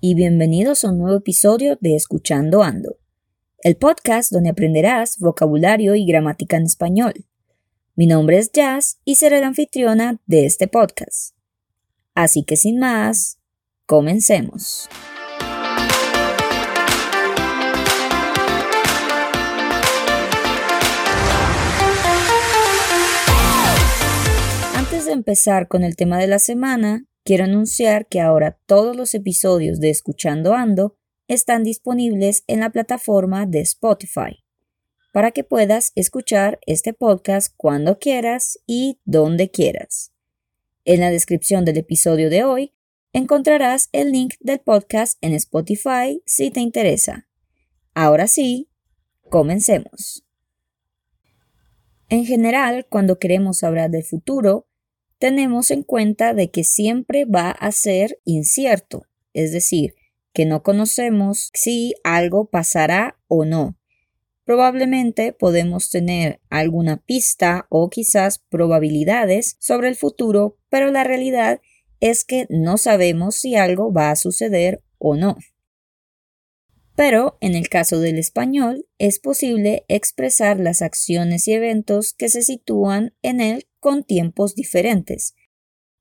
y bienvenidos a un nuevo episodio de Escuchando Ando, el podcast donde aprenderás vocabulario y gramática en español. Mi nombre es Jazz y seré la anfitriona de este podcast. Así que sin más, comencemos. Antes de empezar con el tema de la semana, Quiero anunciar que ahora todos los episodios de Escuchando Ando están disponibles en la plataforma de Spotify para que puedas escuchar este podcast cuando quieras y donde quieras. En la descripción del episodio de hoy encontrarás el link del podcast en Spotify si te interesa. Ahora sí, comencemos. En general, cuando queremos hablar del futuro, tenemos en cuenta de que siempre va a ser incierto, es decir, que no conocemos si algo pasará o no. Probablemente podemos tener alguna pista o quizás probabilidades sobre el futuro, pero la realidad es que no sabemos si algo va a suceder o no. Pero en el caso del español es posible expresar las acciones y eventos que se sitúan en él con tiempos diferentes,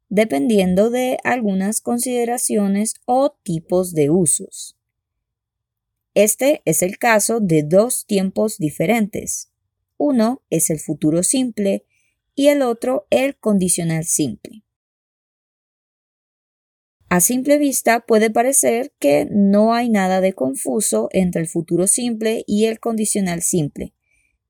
dependiendo de algunas consideraciones o tipos de usos. Este es el caso de dos tiempos diferentes. Uno es el futuro simple y el otro el condicional simple. A simple vista puede parecer que no hay nada de confuso entre el futuro simple y el condicional simple,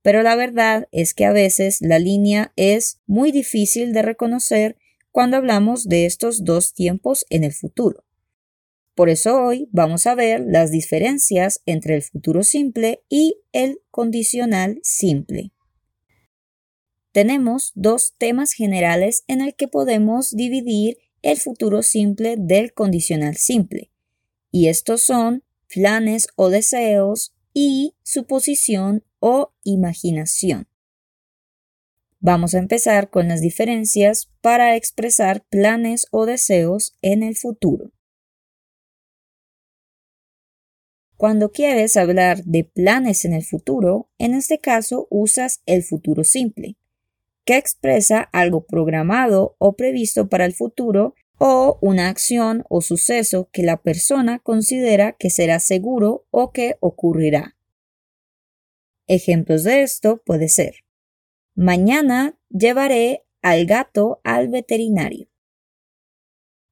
pero la verdad es que a veces la línea es muy difícil de reconocer cuando hablamos de estos dos tiempos en el futuro. Por eso hoy vamos a ver las diferencias entre el futuro simple y el condicional simple. Tenemos dos temas generales en el que podemos dividir el futuro simple del condicional simple, y estos son planes o deseos y suposición o imaginación. Vamos a empezar con las diferencias para expresar planes o deseos en el futuro. Cuando quieres hablar de planes en el futuro, en este caso usas el futuro simple, que expresa algo programado o previsto para el futuro o una acción o suceso que la persona considera que será seguro o que ocurrirá. Ejemplos de esto puede ser, mañana llevaré al gato al veterinario.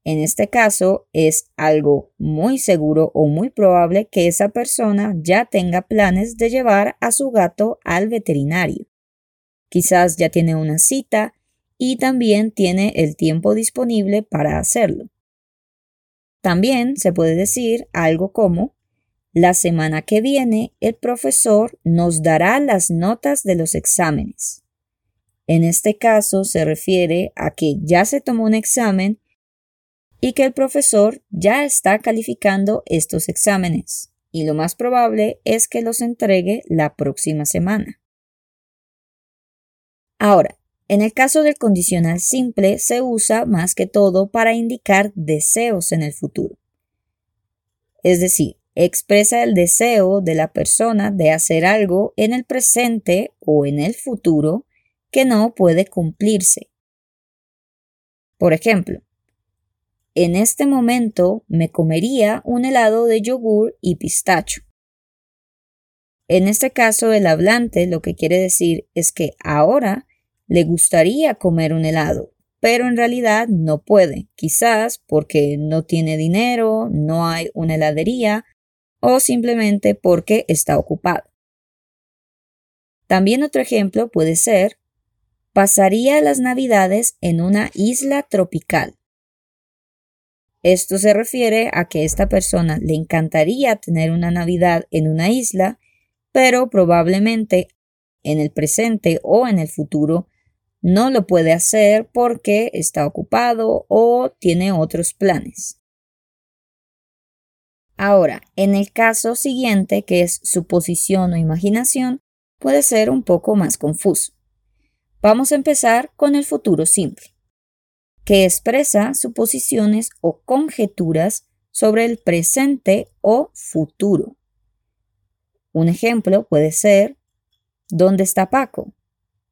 En este caso es algo muy seguro o muy probable que esa persona ya tenga planes de llevar a su gato al veterinario. Quizás ya tiene una cita y también tiene el tiempo disponible para hacerlo. También se puede decir algo como la semana que viene el profesor nos dará las notas de los exámenes. En este caso se refiere a que ya se tomó un examen y que el profesor ya está calificando estos exámenes y lo más probable es que los entregue la próxima semana. Ahora, en el caso del condicional simple se usa más que todo para indicar deseos en el futuro. Es decir, expresa el deseo de la persona de hacer algo en el presente o en el futuro que no puede cumplirse. Por ejemplo, en este momento me comería un helado de yogur y pistacho. En este caso, el hablante lo que quiere decir es que ahora le gustaría comer un helado, pero en realidad no puede, quizás porque no tiene dinero, no hay una heladería o simplemente porque está ocupado. También otro ejemplo puede ser pasaría las navidades en una isla tropical. Esto se refiere a que esta persona le encantaría tener una Navidad en una isla, pero probablemente en el presente o en el futuro no lo puede hacer porque está ocupado o tiene otros planes. Ahora, en el caso siguiente, que es suposición o imaginación, puede ser un poco más confuso. Vamos a empezar con el futuro simple, que expresa suposiciones o conjeturas sobre el presente o futuro. Un ejemplo puede ser, ¿dónde está Paco?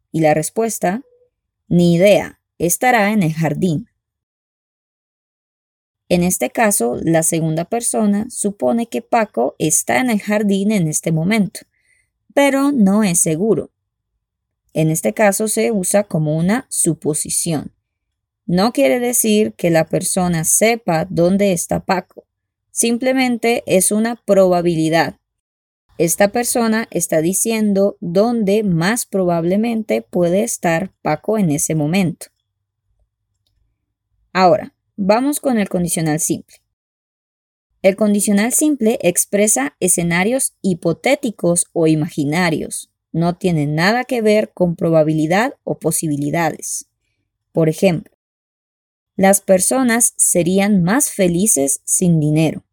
Y la respuesta, ni idea, estará en el jardín. En este caso, la segunda persona supone que Paco está en el jardín en este momento, pero no es seguro. En este caso se usa como una suposición. No quiere decir que la persona sepa dónde está Paco, simplemente es una probabilidad. Esta persona está diciendo dónde más probablemente puede estar Paco en ese momento. Ahora, vamos con el condicional simple. El condicional simple expresa escenarios hipotéticos o imaginarios. No tiene nada que ver con probabilidad o posibilidades. Por ejemplo, las personas serían más felices sin dinero.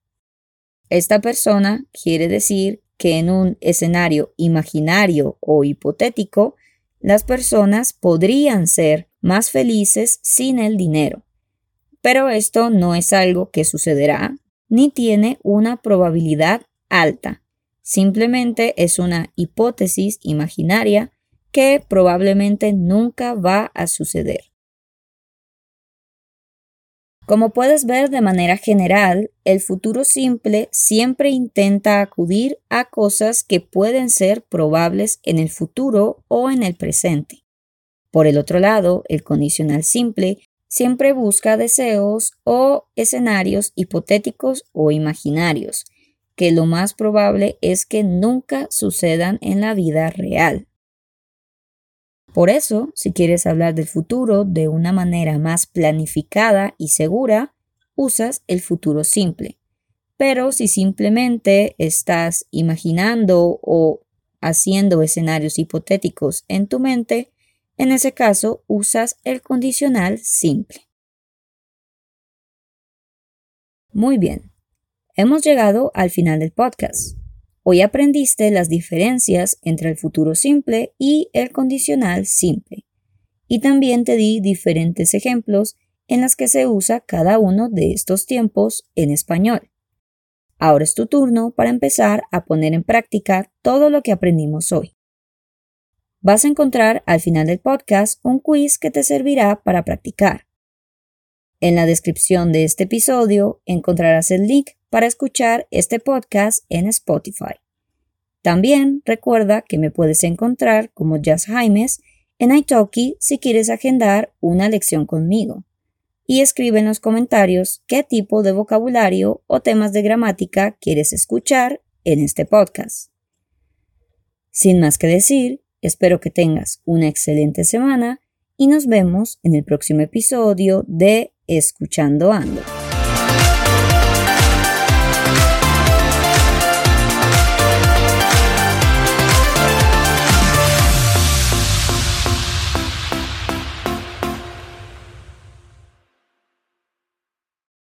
Esta persona quiere decir que en un escenario imaginario o hipotético, las personas podrían ser más felices sin el dinero. Pero esto no es algo que sucederá, ni tiene una probabilidad alta. Simplemente es una hipótesis imaginaria que probablemente nunca va a suceder. Como puedes ver de manera general, el futuro simple siempre intenta acudir a cosas que pueden ser probables en el futuro o en el presente. Por el otro lado, el condicional simple siempre busca deseos o escenarios hipotéticos o imaginarios, que lo más probable es que nunca sucedan en la vida real. Por eso, si quieres hablar del futuro de una manera más planificada y segura, usas el futuro simple. Pero si simplemente estás imaginando o haciendo escenarios hipotéticos en tu mente, en ese caso usas el condicional simple. Muy bien, hemos llegado al final del podcast. Hoy aprendiste las diferencias entre el futuro simple y el condicional simple. Y también te di diferentes ejemplos en las que se usa cada uno de estos tiempos en español. Ahora es tu turno para empezar a poner en práctica todo lo que aprendimos hoy. Vas a encontrar al final del podcast un quiz que te servirá para practicar. En la descripción de este episodio encontrarás el link para escuchar este podcast en Spotify. También recuerda que me puedes encontrar como Jazz Jaimes en Italki si quieres agendar una lección conmigo. Y escribe en los comentarios qué tipo de vocabulario o temas de gramática quieres escuchar en este podcast. Sin más que decir, espero que tengas una excelente semana y nos vemos en el próximo episodio de Escuchando Ando.